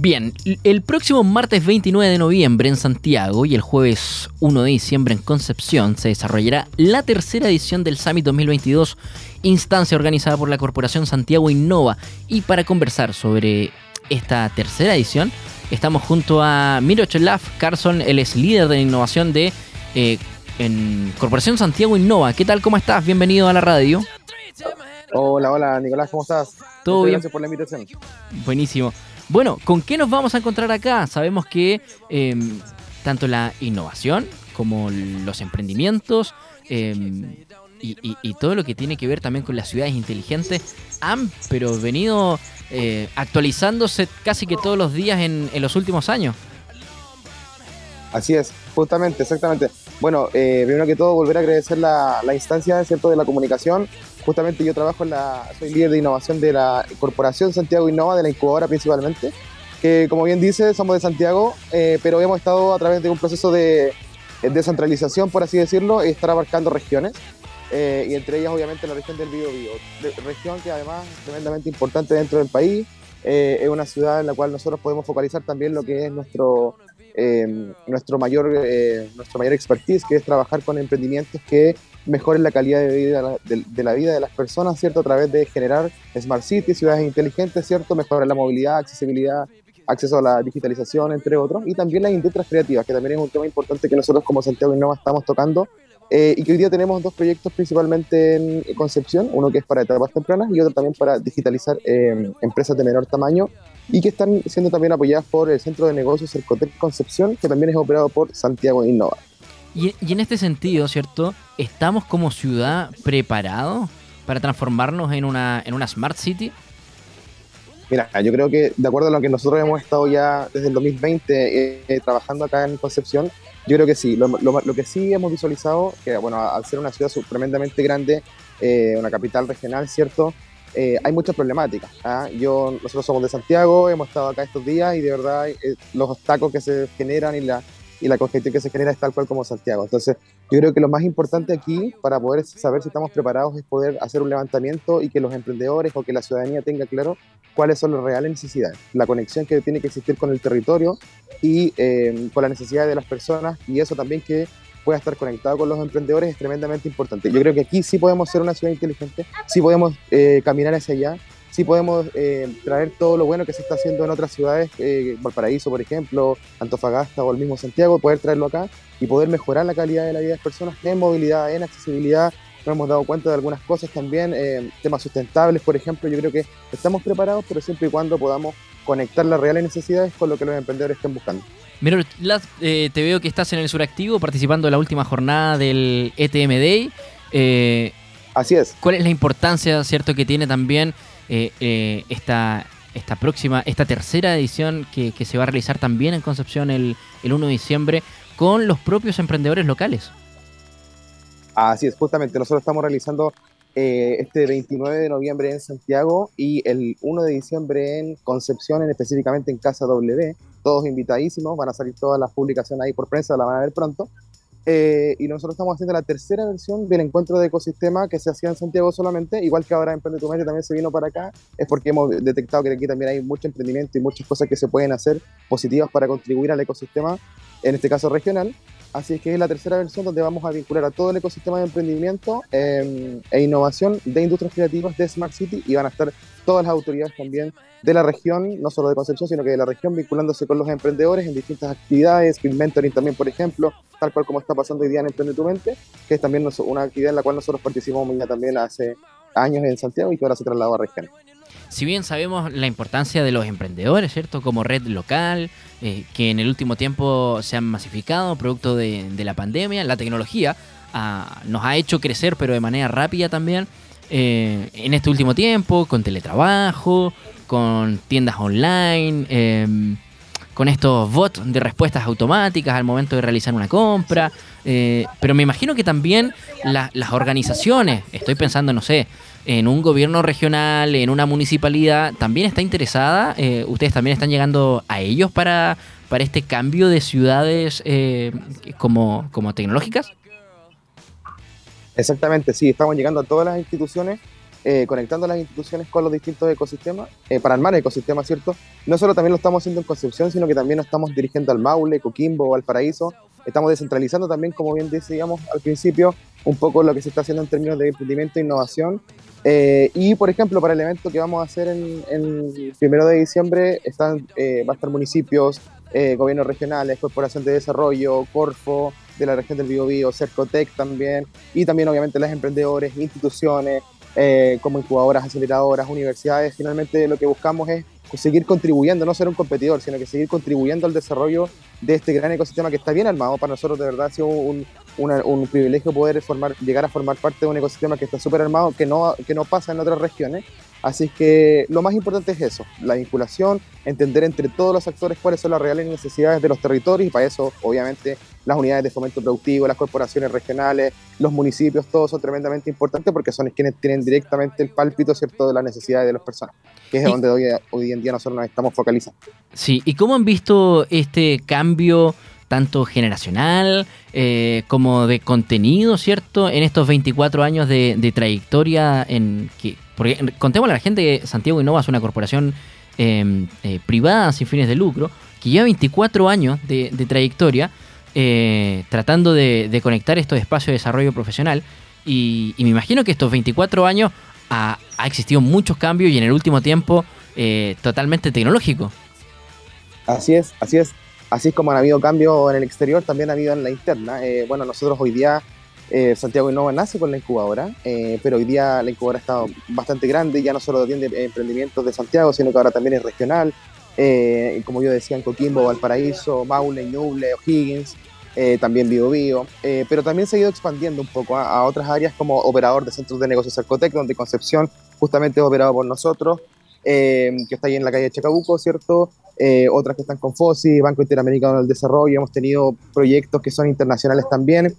Bien, el próximo martes 29 de noviembre en Santiago y el jueves 1 de diciembre en Concepción se desarrollará la tercera edición del Summit 2022, instancia organizada por la Corporación Santiago Innova. Y para conversar sobre esta tercera edición, estamos junto a Miro Chelaf Carson, él es líder de innovación de eh, en Corporación Santiago Innova. ¿Qué tal? ¿Cómo estás? Bienvenido a la radio. Hola, hola Nicolás, ¿cómo estás? Todo bien. Gracias por la invitación. Buenísimo. Bueno, ¿con qué nos vamos a encontrar acá? Sabemos que em, tanto la innovación como los emprendimientos em, y, todo lo que tiene que ver también con las ciudades inteligentes han pero venido eh, actualizándose casi que todos los días en, los últimos años. Así es, justamente, exactamente. Bueno, eh, primero que todo, volver a agradecer la, la instancia ¿cierto? de la comunicación Justamente yo trabajo en la, soy líder de innovación de la Corporación Santiago Innova, de la incubadora principalmente, que como bien dice, somos de Santiago, eh, pero hemos estado a través de un proceso de descentralización, por así decirlo, y estar abarcando regiones. Eh, y entre ellas obviamente la región del Biobío, región que además es tremendamente importante dentro del país, eh, es una ciudad en la cual nosotros podemos focalizar también lo que es nuestro, nuestro, mayor, nuestro mayor expertise, que es trabajar con emprendimientos que mejoren la calidad de vida de, la vida de las personas, ¿cierto? A través de generar smart cities, ciudades inteligentes, ¿cierto? Mejorar la movilidad, accesibilidad, acceso a la digitalización, entre otros, y también las industrias creativas, que también es un tema importante que nosotros como Santiago Innova estamos tocando, eh, y que hoy día tenemos dos proyectos principalmente en Concepción, uno que es para etapas tempranas y otro también para digitalizar eh, empresas de menor tamaño, y que están siendo también apoyadas por el Centro de Negocios Cercotec Concepción, que también es operado por Santiago Innova. Y, en este sentido, ¿cierto? ¿Estamos como ciudad preparados para transformarnos en una, en una Smart City? Mira, yo creo que de acuerdo a lo que nosotros hemos estado ya desde el 2020 eh, eh, trabajando acá en Concepción, yo creo que sí. Lo, que sí hemos visualizado, que bueno, al ser una ciudad tremendamente grande, eh, una capital regional, ¿cierto? hay muchas problemáticas. ¿ah? Yo, nosotros somos de Santiago, hemos estado acá estos días y de verdad los obstáculos que se generan y la, y la congestión que se genera es tal cual como Santiago. Entonces, yo creo que lo más importante aquí para poder saber si estamos preparados es poder hacer un levantamiento y que los emprendedores o que la ciudadanía tenga claro cuáles son las reales necesidades, la conexión que tiene que existir con el territorio y eh, con las necesidades de las personas y eso también que pueda estar conectado con los emprendedores es tremendamente importante. Yo creo que aquí sí podemos ser una ciudad inteligente, sí podemos eh, caminar hacia allá sí podemos eh, traer todo lo bueno que se está haciendo en otras ciudades, eh, Valparaíso, por ejemplo, Antofagasta o el mismo Santiago, poder traerlo acá y poder mejorar la calidad de la vida de las personas en movilidad, en accesibilidad. Nos hemos dado cuenta de algunas cosas también, eh, temas sustentables, por ejemplo. Yo creo que estamos preparados, pero siempre y cuando podamos conectar las reales necesidades con lo que los emprendedores estén buscando. Mira, te veo que estás en el Suractivo participando en la última jornada del ETM Day. Así es. ¿Cuál es la importancia, cierto, que tiene también eh, eh, esta, esta próxima, esta tercera edición que, se va a realizar también en Concepción el, 1 de diciembre con los propios emprendedores locales. Así es, justamente nosotros estamos realizando eh, este 29 de noviembre en Santiago y el 1 de diciembre en Concepción, en, específicamente en Casa W. Todos invitadísimos, van a salir todas las publicaciones ahí por prensa, la van a ver pronto. Eh, y nosotros estamos haciendo la tercera versión del encuentro de ecosistema que se hacía en Santiago solamente, igual que ahora Emprende tu Mente también se vino para acá, es porque hemos detectado que aquí también hay mucho emprendimiento y muchas cosas que se pueden hacer positivas para contribuir al ecosistema, en este caso regional. Así es que es la tercera versión donde vamos a vincular a todo el ecosistema de emprendimiento em, e innovación de industrias creativas de Smart City y van a estar todas las autoridades también de la región, no solo de Concepción, sino que de la región, vinculándose con los emprendedores en distintas actividades, mentoring también, por ejemplo, tal cual como está pasando hoy día en Emprende tu Mente, que es también una actividad en la cual nosotros participamos ya también hace años en Santiago y que ahora se trasladó a región. Si bien sabemos la importancia de los emprendedores, ¿cierto? Como red local, eh, que en el último tiempo se han masificado producto de, la pandemia, la tecnología ah, nos ha hecho crecer, pero de manera rápida también. Eh, en este último tiempo, con teletrabajo, con tiendas online, em, con estos bots de respuestas automáticas al momento de realizar una compra. Eh, pero me imagino que también las organizaciones, estoy pensando, no sé, en un gobierno regional, en una municipalidad, también está interesada. Eh, ustedes también están llegando a ellos para, para este cambio de ciudades eh, como, como tecnológicas. Exactamente, sí, estamos llegando a todas las instituciones eh, conectando las instituciones con los distintos ecosistemas, eh, para armar ecosistemas, ¿cierto? No solo también lo estamos haciendo en Concepción, sino que también lo estamos dirigiendo al Maule, Coquimbo, Valparaíso. Estamos descentralizando también, como bien decíamos al principio, un poco lo que se está haciendo en términos de emprendimiento e innovación. Eh, y, por ejemplo, para el evento que vamos a hacer en, el primero de diciembre, están, va a estar municipios, gobiernos regionales, corporación de desarrollo, Corfo, de la región del Biobío, Cercotec también, y también obviamente las emprendedores, instituciones, eh, como incubadoras, aceleradoras, universidades. Finalmente lo que buscamos es seguir contribuyendo, no ser un competidor, sino que seguir contribuyendo al desarrollo de este gran ecosistema que está bien armado. Para nosotros de verdad ha sido un, un privilegio poder formar, llegar a formar parte de un ecosistema que está súper armado, que no, que no pasa en otras regiones. Así que lo más importante es eso, la vinculación, entender entre todos los actores cuáles son las reales necesidades de los territorios y para eso obviamente las unidades de fomento productivo, las corporaciones regionales, los municipios, todos son tremendamente importantes porque son quienes tienen directamente el pálpito ¿cierto? de las necesidades de las personas, que es donde hoy, hoy en día nosotros nos estamos focalizando. Sí, ¿y cómo han visto este cambio? tanto generacional eh, como de contenido, ¿cierto? En estos 24 años de, trayectoria en que... Porque contémosle a la gente que Santiago Innova es una corporación em, eh, privada sin fines de lucro que lleva 24 años de, trayectoria eh, tratando de, conectar estos espacios de desarrollo profesional y, me imagino que estos 24 años ha, existido muchos cambios y en el último tiempo totalmente tecnológico. Así es, así es así como han habido cambios en el exterior, también ha habido en la interna. Eh, bueno, nosotros hoy día, eh, Santiago Innova nace con la incubadora, eh, pero hoy día la incubadora estado bastante grande, ya no solo atiende emprendimientos de Santiago, sino que ahora también es regional. como yo decía, en Coquimbo, Valparaíso, Maule, Ñuble, O'Higgins, también Bio Bio, pero también se ha ido expandiendo un poco a, otras áreas como operador de centros de negocios Cercotec, donde Concepción justamente es operado por nosotros, que está ahí en la calle Chacabuco, ¿cierto? Eh, otras que están con FOSI, Banco Interamericano del Desarrollo, hemos tenido proyectos que son internacionales también.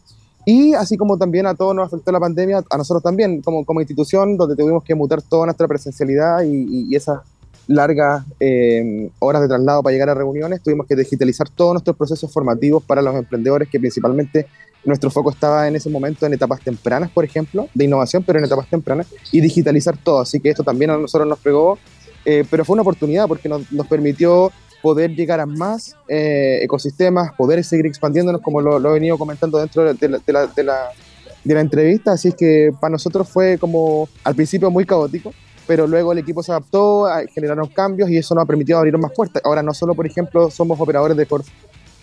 Y así como también a todos nos afectó la pandemia, a nosotros también, como, como institución, donde tuvimos que mutar toda nuestra presencialidad y, esas largas eh, horas de traslado para llegar a reuniones, tuvimos que digitalizar todos nuestros procesos formativos para los emprendedores, que principalmente nuestro foco estaba en ese momento en etapas tempranas, por ejemplo, de innovación, pero en etapas tempranas, y digitalizar todo. Así que esto también a nosotros nos pegó eh, pero fue una oportunidad porque nos, permitió poder llegar a más eh, ecosistemas, poder seguir expandiéndonos como lo, he venido comentando dentro de la, de, la, entrevista, así que para nosotros fue como al principio muy caótico, pero luego el equipo se adaptó, generaron cambios y eso nos ha permitido abrir más puertas. Ahora no solo, por ejemplo, somos operadores de Corf,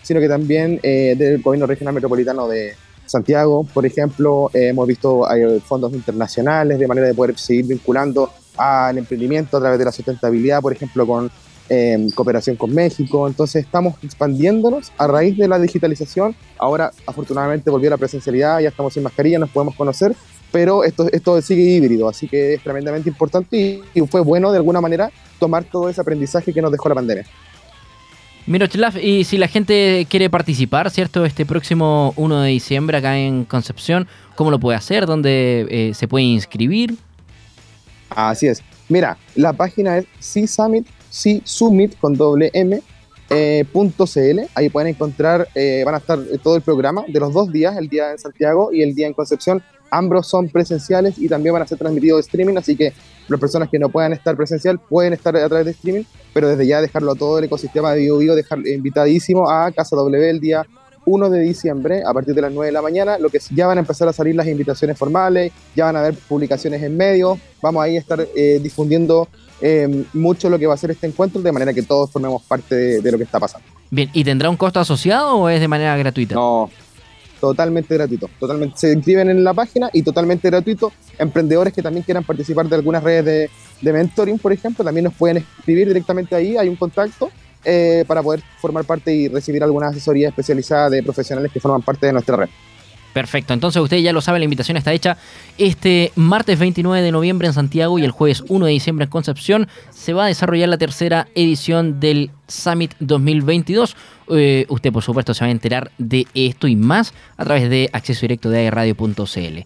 sino que también eh, del gobierno regional metropolitano de Santiago, por ejemplo, hemos visto hay fondos internacionales de manera de poder seguir vinculando al emprendimiento a través de la sustentabilidad, por ejemplo, con em, cooperación con México. Entonces estamos expandiéndonos a raíz de la digitalización. Ahora, afortunadamente, volvió la presencialidad, ya estamos sin mascarilla, nos podemos conocer, pero esto, esto sigue híbrido, así que es tremendamente importante y, fue bueno de alguna manera tomar todo ese aprendizaje que nos dejó la pandemia. Miroslav, y si la gente quiere participar, ¿cierto? Este próximo 1 de diciembre acá en Concepción, ¿cómo lo puede hacer? ¿Dónde eh, se puede inscribir? Así es. Mira, la página es C-Summit, C-Summit con doble M, eh, .cl. Ahí pueden encontrar, eh, van a estar todo el programa de los dos días, el día en Santiago y el día en Concepción. Ambos son presenciales y también van a ser transmitidos de streaming, así que las personas que no puedan estar presencial pueden estar a través de streaming, pero desde ya dejarlo a todo el ecosistema de BioBio, dejar invitadísimo a Casa W el día 1 de diciembre a partir de las 9 de la mañana, lo que ya van a empezar a salir las invitaciones formales, ya van a haber publicaciones en medios, vamos ahí a estar eh, difundiendo eh, mucho lo que va a ser este encuentro, de manera que todos formemos parte de, lo que está pasando. Bien, ¿y tendrá un costo asociado o es de manera gratuita? No, totalmente gratuito. Totalmente, se inscriben en la página y totalmente gratuito. Emprendedores que también quieran participar de algunas redes de, de mentoring, por ejemplo, también nos pueden escribir directamente ahí, hay un contacto eh, para poder formar parte y recibir alguna asesoría especializada de profesionales que forman parte de nuestra red. Perfecto, entonces ustedes ya lo saben, la invitación está hecha este martes 29 de noviembre en Santiago y el jueves 1 de diciembre en Concepción. Se va a desarrollar la tercera edición del Summit 2022. Eh, usted, por supuesto, se va a enterar de esto y más a través de acceso directo de radio.cl.